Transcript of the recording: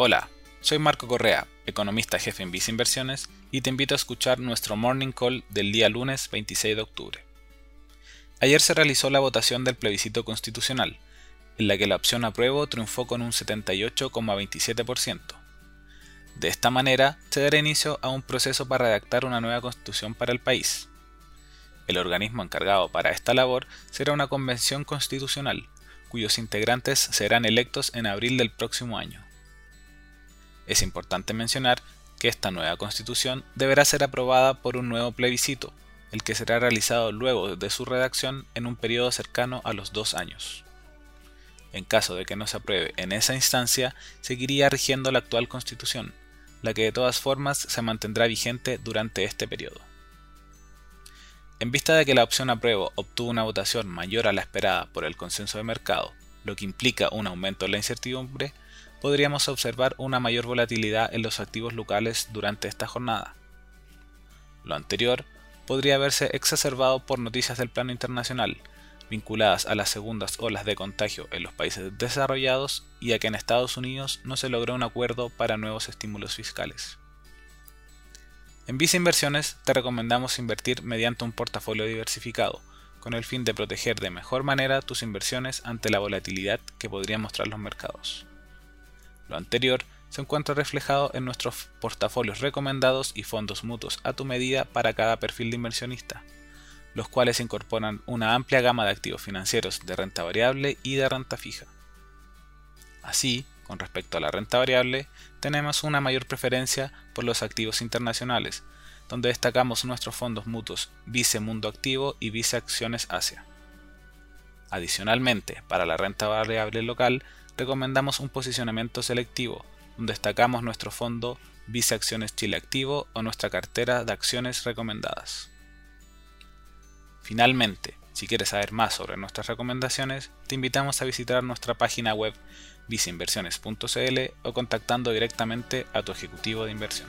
Hola, soy Marco Correa, economista jefe en Visa Inversiones, y te invito a escuchar nuestro Morning Call del día lunes 26 de octubre. Ayer se realizó la votación del plebiscito constitucional, en la que la opción apruebo triunfó con un 78,27%. De esta manera, se dará inicio a un proceso para redactar una nueva constitución para el país. El organismo encargado para esta labor será una convención constitucional, cuyos integrantes serán electos en abril del próximo año. Es importante mencionar que esta nueva constitución deberá ser aprobada por un nuevo plebiscito, el que será realizado luego de su redacción en un periodo cercano a los dos años. En caso de que no se apruebe en esa instancia, seguiría rigiendo la actual constitución, la que de todas formas se mantendrá vigente durante este periodo. En vista de que la opción apruebo obtuvo una votación mayor a la esperada por el consenso de mercado, lo que implica un aumento en la incertidumbre, podríamos observar una mayor volatilidad en los activos locales durante esta jornada. Lo anterior podría verse exacerbado por noticias del plano internacional, vinculadas a las segundas olas de contagio en los países desarrollados y a que en Estados Unidos no se logró un acuerdo para nuevos estímulos fiscales. En Visa Inversiones te recomendamos invertir mediante un portafolio diversificado, con el fin de proteger de mejor manera tus inversiones ante la volatilidad que podrían mostrar los mercados. Lo anterior se encuentra reflejado en nuestros portafolios recomendados y fondos mutuos a tu medida para cada perfil de inversionista, los cuales incorporan una amplia gama de activos financieros de renta variable y de renta fija. Así, con respecto a la renta variable, tenemos una mayor preferencia por los activos internacionales, donde destacamos nuestros fondos mutuos Vice Mundo Activo y Vice Acciones Asia. Adicionalmente, para la renta variable local, recomendamos un posicionamiento selectivo, donde destacamos nuestro fondo Vice Acciones Chile Activo o nuestra cartera de acciones recomendadas. Finalmente, si quieres saber más sobre nuestras recomendaciones, te invitamos a visitar nuestra página web viceinversiones.cl o contactando directamente a tu ejecutivo de inversión.